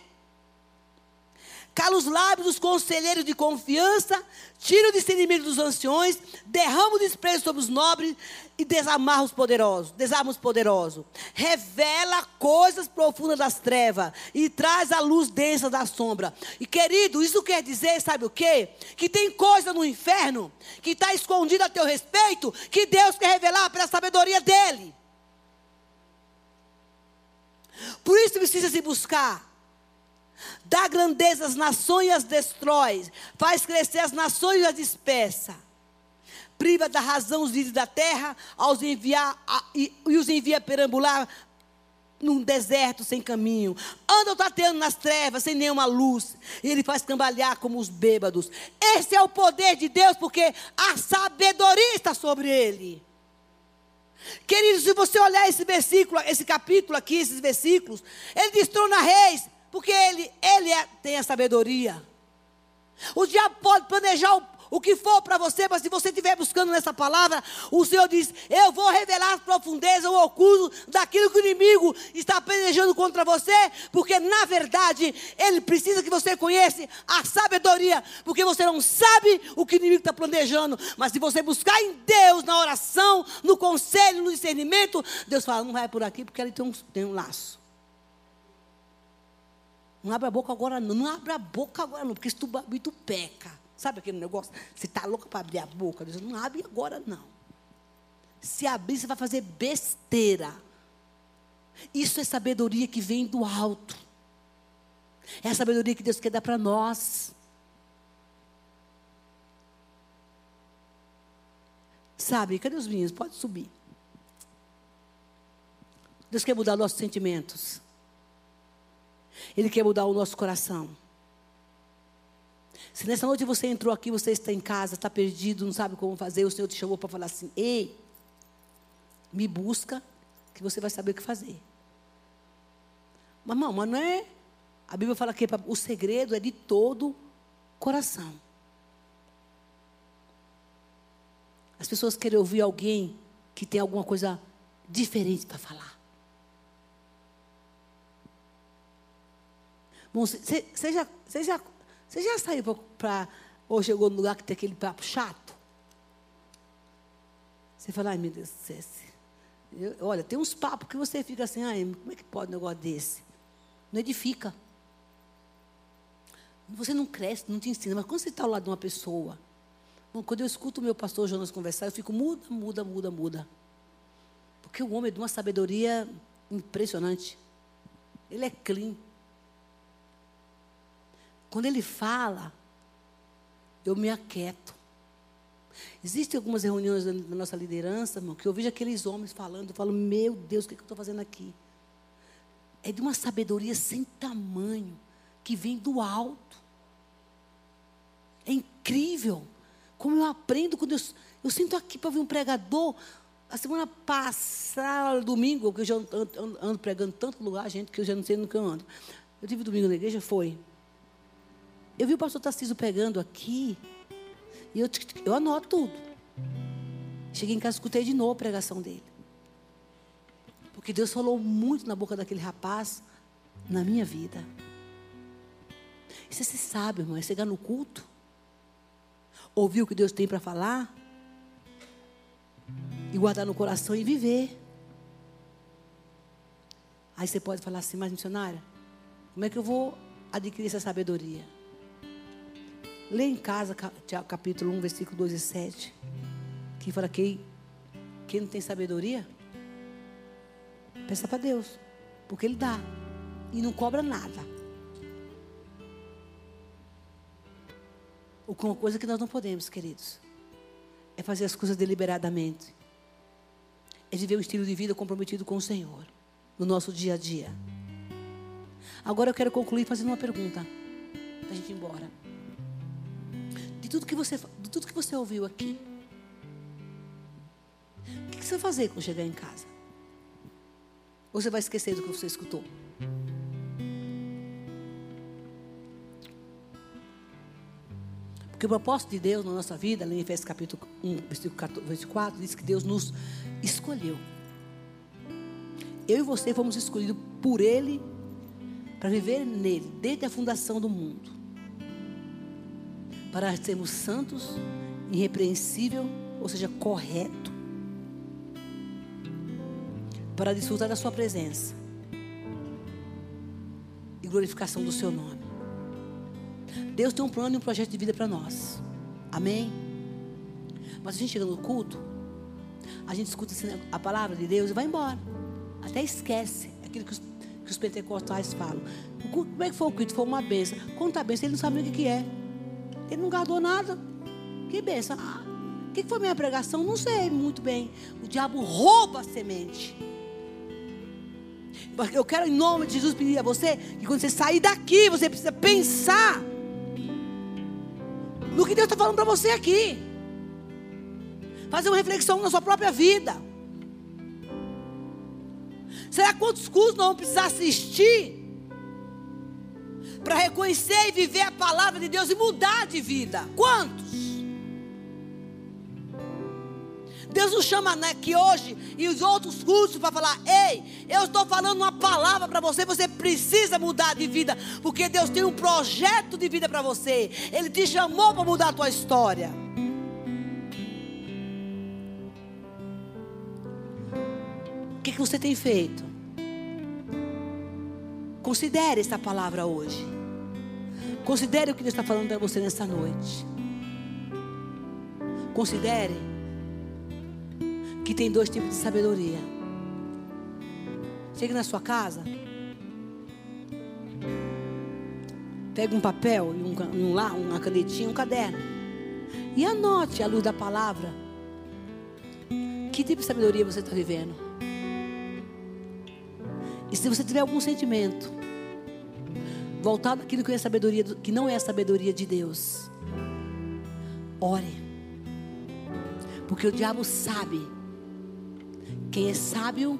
Cala os lábios dos conselheiros de confiança, tira o discernimento dos anciões, derrama o desprezo sobre os nobres e desamarra os poderosos, desarma os poderosos. Revela coisas profundas das trevas e traz a luz densa da sombra. E querido, isso quer dizer, sabe o quê? Que tem coisa no inferno que está escondida a teu respeito, que Deus quer revelar pela sabedoria dele. Por isso precisa se buscar Dá grandeza às nações e as destrói. Faz crescer as nações e as dispersa. Priva da razão os líderes da terra aos enviar, a, e, e, os envia perambular num deserto sem caminho. Andam tateando nas trevas sem nenhuma luz. E ele faz cambalear como os bêbados. Esse é o poder de Deus, porque a sabedoria está sobre ele. Queridos, se você olhar esse versículo, esse capítulo aqui, esses versículos, ele destrona reis, porque ele, ele é, tem a sabedoria. O diabo pode planejar o, o que for para você, mas se você estiver buscando nessa palavra, o Senhor diz: Eu vou revelar as profundezas, o oculto daquilo que o inimigo está planejando contra você, porque na verdade ele precisa que você conheça a sabedoria, porque você não sabe o que o inimigo está planejando, mas se você buscar em Deus, na oração, no conselho, no discernimento, Deus fala: Não vai por aqui, porque ele tem um, tem um laço. Não abre a boca agora não. Não abre a boca agora não, porque se tu tu peca. Sabe aquele negócio? Você está louco para abrir a boca? Deus não abre agora não. se abrir, você vai fazer besteira. Isso é sabedoria que vem do alto. É a sabedoria que Deus quer dar para nós. Sabe, cadê os meninos? Pode subir. Deus quer mudar nossos sentimentos. Ele quer mudar o nosso coração. Se nessa noite você entrou aqui, você está em casa, está perdido, não sabe como fazer, o Senhor te chamou para falar assim: ei, me busca, que você vai saber o que fazer. Mas, não, mas não é. A Bíblia fala que o segredo é de todo coração. As pessoas querem ouvir alguém que tem alguma coisa diferente para falar. Você já, já, já saiu para. Ou chegou no lugar que tem aquele papo chato? Você fala, ai meu Deus do céu. Olha, tem uns papos que você fica assim, ai, como é que pode um negócio desse? Não edifica. Você não cresce, não te ensina. Mas quando você está ao lado de uma pessoa, bom, quando eu escuto o meu pastor Jonas conversar, eu fico muda, muda, muda, muda. Porque o homem é de uma sabedoria impressionante. Ele é clean. Quando ele fala, eu me aquieto. Existem algumas reuniões da nossa liderança, irmão, que eu vejo aqueles homens falando, eu falo, meu Deus, o que, é que eu estou fazendo aqui? É de uma sabedoria sem tamanho, que vem do alto. É incrível. Como eu aprendo quando eu, eu sinto aqui para ver um pregador. A semana passada, domingo, porque eu já ando, ando, ando, pregando tanto lugar, gente, que eu já não sei no que eu ando. Eu tive domingo na igreja, foi. Eu vi o pastor Tarcísio pregando aqui. E eu, eu anoto tudo. Cheguei em casa, escutei de novo a pregação dele. Porque Deus falou muito na boca daquele rapaz, na minha vida. E você se sabe, irmão, é chegar no culto, ouvir o que Deus tem para falar, e guardar no coração e viver. Aí você pode falar assim, mas missionária, como é que eu vou adquirir essa sabedoria? Lê em casa capítulo 1, versículo 2 e 7. Que fala que quem não tem sabedoria, peça para Deus. Porque Ele dá. E não cobra nada. Uma coisa que nós não podemos, queridos, é fazer as coisas deliberadamente. É viver um estilo de vida comprometido com o Senhor. No nosso dia a dia. Agora eu quero concluir fazendo uma pergunta. Para a gente ir embora de tudo que você, de tudo que você ouviu aqui. O que você vai fazer quando chegar em casa? Ou você vai esquecer do que você escutou? Porque o propósito de Deus na nossa vida, em Efésios capítulo 1, versículo 4, diz que Deus nos escolheu. Eu e você fomos escolhidos por Ele para viver nele, desde a fundação do mundo para sermos santos, irrepreensível, ou seja, correto, para desfrutar da Sua presença e glorificação do Seu nome. Deus tem um plano e um projeto de vida para nós. Amém? Mas a gente chega no culto, a gente escuta a palavra de Deus e vai embora. Até esquece aquilo que os, que os pentecostais falam. Como é que foi o culto? Foi uma benção. Conta a benção, ele não sabe nem o que é. Ele não guardou nada. Que benção. Ah, o que foi minha pregação? Não sei muito bem. O diabo rouba a semente. Eu quero, em nome de Jesus, pedir a você que quando você sair daqui, você precisa pensar no que Deus está falando para você aqui. Fazer uma reflexão na sua própria vida. Será quantos cursos nós vamos precisar assistir para reconhecer e viver a palavra de Deus e mudar de vida. Quantos? Deus nos chama aqui hoje e os outros cursos para falar: ei, eu estou falando uma palavra para você, você precisa mudar de vida, porque Deus tem um projeto de vida para você, Ele te chamou para mudar a tua história. O que, que você tem feito? Considere essa palavra hoje. Considere o que Deus está falando para você nessa noite. Considere. que tem dois tipos de sabedoria. Chega na sua casa, pega um papel e um, um lá, uma canetinha, um caderno. E anote à luz da palavra. Que tipo de sabedoria você está vivendo? E se você tiver algum sentimento voltado àquilo que, é sabedoria, que não é a sabedoria de Deus, ore. Porque o diabo sabe quem é sábio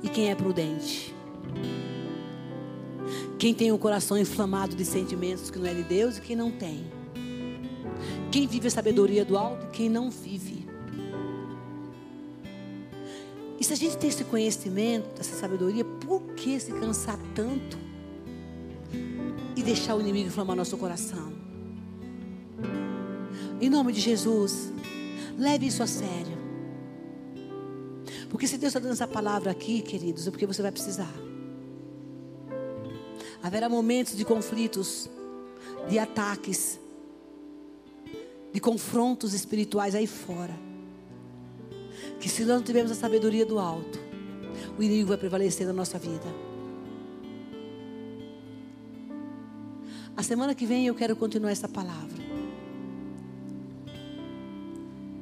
e quem é prudente. Quem tem o coração inflamado de sentimentos que não é de Deus e quem não tem. Quem vive a sabedoria do alto e quem não vive. E se a gente tem esse conhecimento, essa sabedoria, por que se cansar tanto e deixar o inimigo inflamar nosso coração? Em nome de Jesus, leve isso a sério. Porque se Deus está dando essa palavra aqui, queridos, é porque você vai precisar. Haverá momentos de conflitos, de ataques, de confrontos espirituais aí fora. Que se nós não tivermos a sabedoria do alto, o inimigo vai prevalecer na nossa vida. A semana que vem eu quero continuar essa palavra.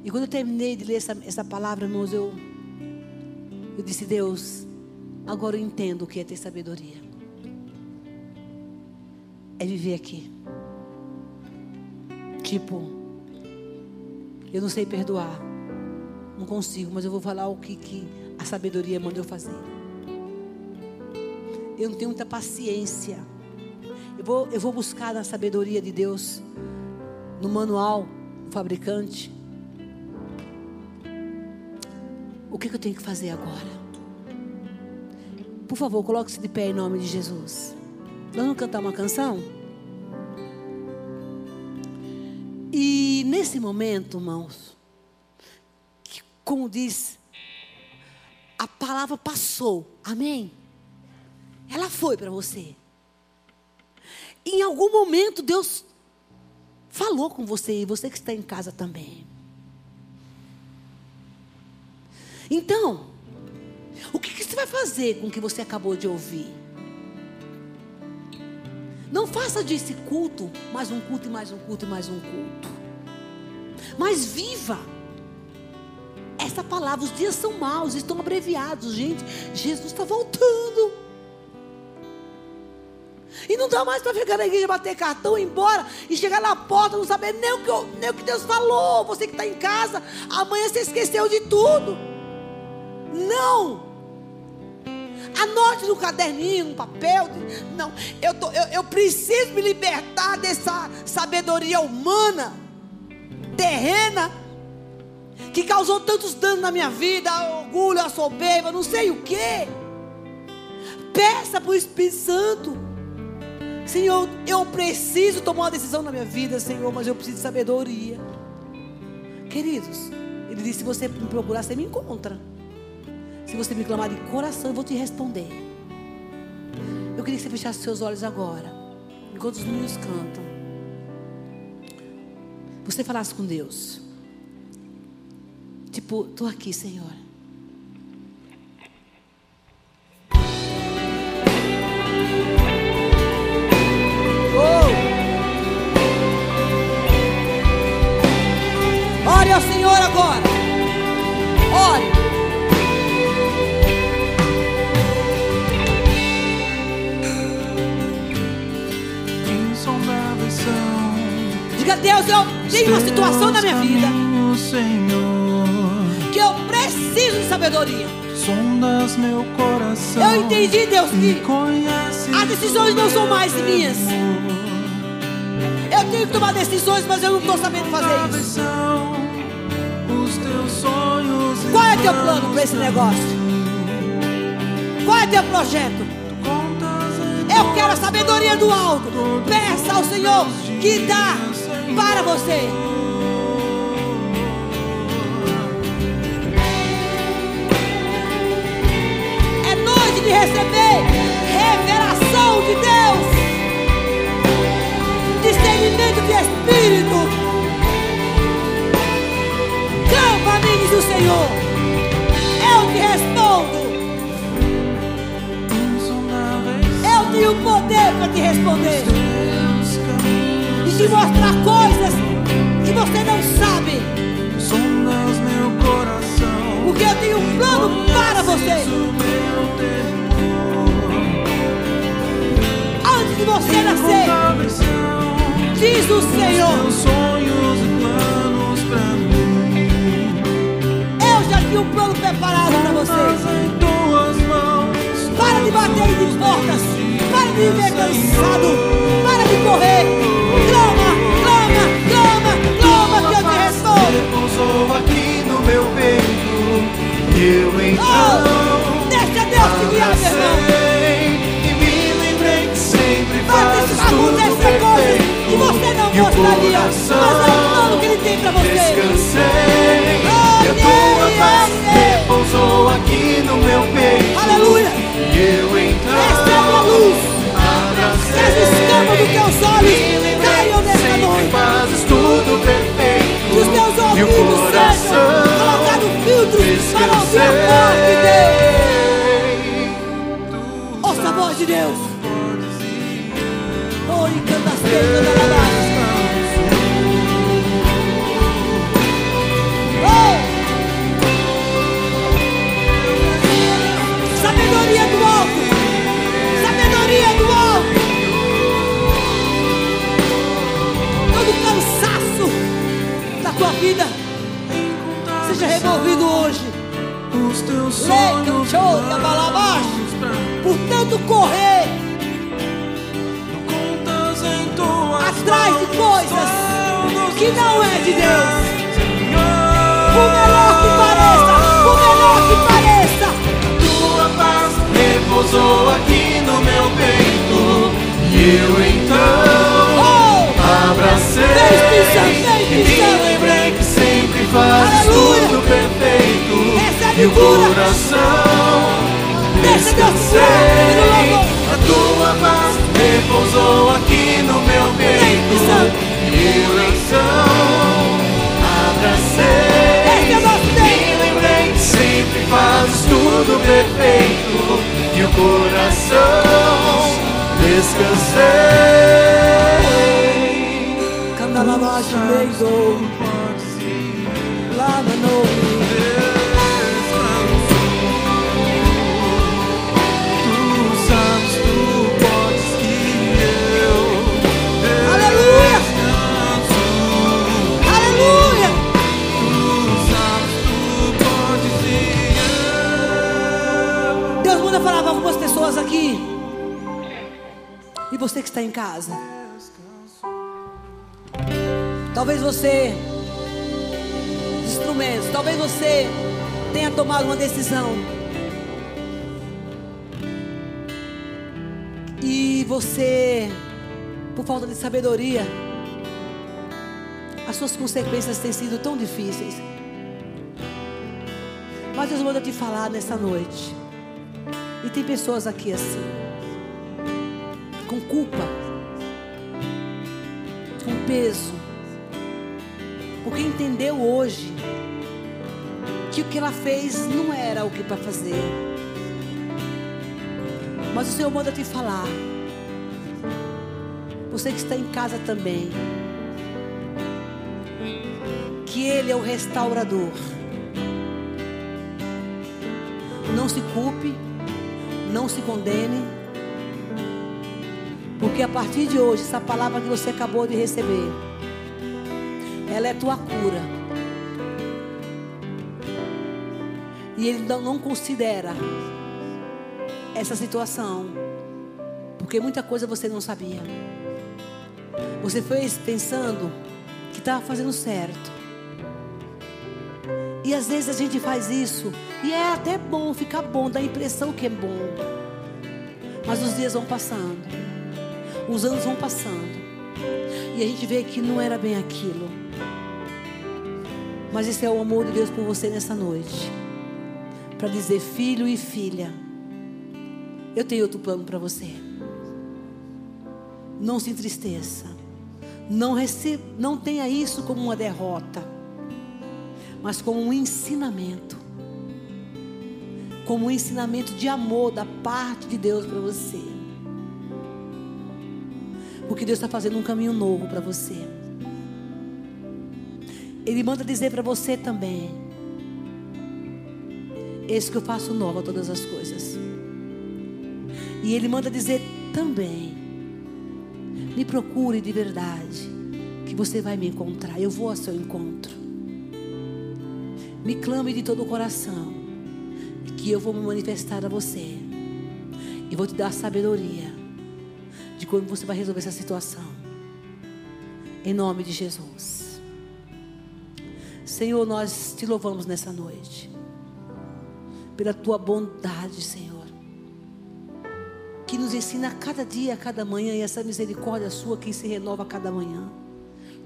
E quando eu terminei de ler essa, essa palavra, irmãos, eu eu disse, Deus, agora eu entendo o que é ter sabedoria. É viver aqui. Tipo, eu não sei perdoar. Não consigo, mas eu vou falar o que, que a sabedoria manda eu fazer. Eu não tenho muita paciência. Eu vou, eu vou buscar na sabedoria de Deus, no manual do fabricante, O que, que eu tenho que fazer agora? Por favor, coloque-se de pé em nome de Jesus. Vamos cantar uma canção? E nesse momento, irmãos, que, como diz, a palavra passou, amém? Ela foi para você. Em algum momento Deus falou com você e você que está em casa também. Então, o que, você vai fazer com o que você acabou de ouvir? Não faça desse culto mais um culto e mais um culto e mais um culto. Mas viva essa palavra. Os dias são maus, estão abreviados, gente. Jesus está voltando. Não dá mais para ficar na igreja, bater cartão, ir embora e chegar na porta, não saber nem o que, nem o que Deus falou. Você que está em casa, amanhã você esqueceu de tudo. Não. Anote no caderninho, no papel. Não, eu, tô, eu, eu preciso me libertar dessa sabedoria humana, terrena, que causou tantos danos na minha vida, orgulho, a soberba, não sei o que. Peça para o Espírito Santo. Senhor, eu preciso tomar uma decisão na minha vida, Senhor, mas eu preciso de sabedoria. Queridos, ele disse: se você me procurar, você me encontra. Se você me clamar de coração, eu vou te responder. Eu queria que você fechasse seus olhos agora, enquanto os meninos cantam. Você falasse com Deus. Tipo, estou aqui, Senhor. Ao Senhor agora. Ore. Diga, Deus, eu tenho uma situação na minha vida que eu preciso de sabedoria. Sondas meu coração. Eu entendi, Deus, que as decisões não são mais minhas. Eu tenho que tomar decisões, mas eu não estou sabendo fazer isso. Qual é teu plano para esse negócio? Qual é teu projeto? Eu quero a sabedoria do alto. Peça ao Senhor que dá para você. É noite de receber revelação de Deus, discernimento de Espírito. Responder e te mostrar coisas que você não sabe. Porque eu tenho um plano para você. Antes de você nascer, diz o Senhor. Eu já tinha um plano preparado para você. Para de bater em portas. Viver cansado. Para de correr. Clama, clama, clama, clama que eu te respondo. Pousou aqui no meu peito. Eu então Oh, deixa Deus te guiar, meu irmão. abracei e me lembrei que sempre Vai fazes acontecer coisas que você não gostaria. Mas é o plano que Ele tem para você. descansei. Oh, E a tua paz repousou aqui no meu peito. Aleluia. E eu então Recebe a luz. Que as escamas dos teus olhos caiam nesta noite. fazes tudo perfeito. Que os teus ouvidos sejam colocados filtros para ouvir a voz de Deus. Ouça a voz de Deus. Oh, e canta as coisas vida seja removido hoje. Os teus sonhos. Por tanto correr atrás de coisas que não é de Deus. Por menor que pareça, por menor que pareça. Tua paz repousou aqui no meu peito. E eu então Oh! abracei. Espírito Santo, vem, E me lembrei fazes Aleluia. tudo perfeito. Recebe E o cura. coração descansei. louvor. A tua paz repousou aqui no meu peito. E eu então abracei. Esse é o. Me lembrei que sempre fazes tudo perfeito. E o coração descansei. Candalabaixo, leigo, lava falar com algumas pessoas aqui. E você que está em casa. Talvez você, instrumentos, talvez você tenha tomado uma decisão. E você, por falta de sabedoria, as suas consequências têm sido tão difíceis. Mas Deus manda te falar nessa noite. E tem pessoas aqui assim, com culpa, com peso, porque entendeu hoje que o que ela fez não era o que para fazer. Mas o Senhor manda te falar. Você que está em casa também. Que Ele é o restaurador. Não se culpe, não se condene. Porque a partir de hoje, essa palavra que você acabou de receber, ela é tua cura. E Ele não considera essa situação, porque muita coisa você não sabia. Você fez pensando que estava fazendo certo. E às vezes a gente faz isso. E é até bom, fica bom, dá a impressão que é bom. Mas os dias vão passando. Os anos vão passando. E a gente vê que não era bem aquilo. Mas esse é o amor de Deus por você nessa noite. Para dizer, filho e filha, eu tenho outro plano para você. Não se entristeça. Não, receba, não tenha isso como uma derrota, mas como um ensinamento. Como um ensinamento de amor da parte de Deus para você. Porque Deus está fazendo um caminho novo para você. Ele manda dizer para você também: Eis que eu faço nova todas as coisas. E Ele manda dizer também: Me procure de verdade, que você vai me encontrar. Eu vou ao seu encontro. Me clame de todo o coração, que eu vou me manifestar a você. E vou te dar sabedoria de como você vai resolver essa situação. Em nome de Jesus. Senhor, nós te louvamos nessa noite. Pela tua bondade, Senhor. Que nos ensina a cada dia, a cada manhã, e essa misericórdia sua que se renova a cada manhã.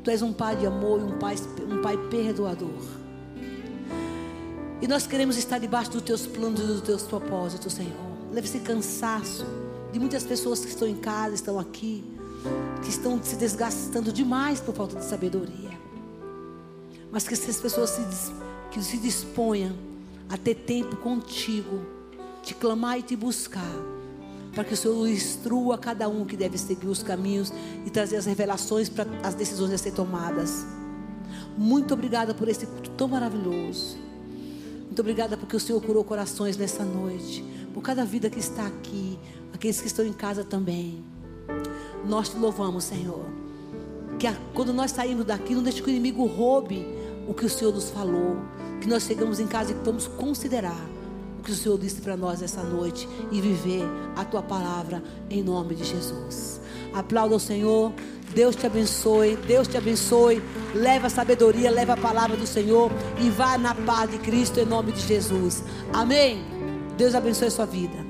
Tu és um pai de amor e um pai, um pai perdoador. E nós queremos estar debaixo dos teus planos e dos teus propósitos, Senhor. Leve esse cansaço de muitas pessoas que estão em casa, estão aqui, que estão se desgastando demais por falta de sabedoria. Mas que essas pessoas se, que se disponham a ter tempo contigo, te clamar e te buscar, para que o Senhor instrua cada um que deve seguir os caminhos e trazer as revelações para as decisões a ser tomadas. Muito obrigada por esse culto tão maravilhoso. Muito obrigada porque o Senhor curou corações nessa noite, por cada vida que está aqui, aqueles que estão em casa também. Nós te louvamos, Senhor. Que a, quando nós saímos daqui, não deixe que o inimigo roube o que o Senhor nos falou. Que nós chegamos em casa e vamos considerar o que o Senhor disse para nós essa noite e viver a tua palavra em nome de Jesus. Aplauda o Senhor. Deus te abençoe. Deus te abençoe. Leva a sabedoria, leva a palavra do Senhor e vá na paz de Cristo em nome de Jesus. Amém. Deus abençoe a sua vida.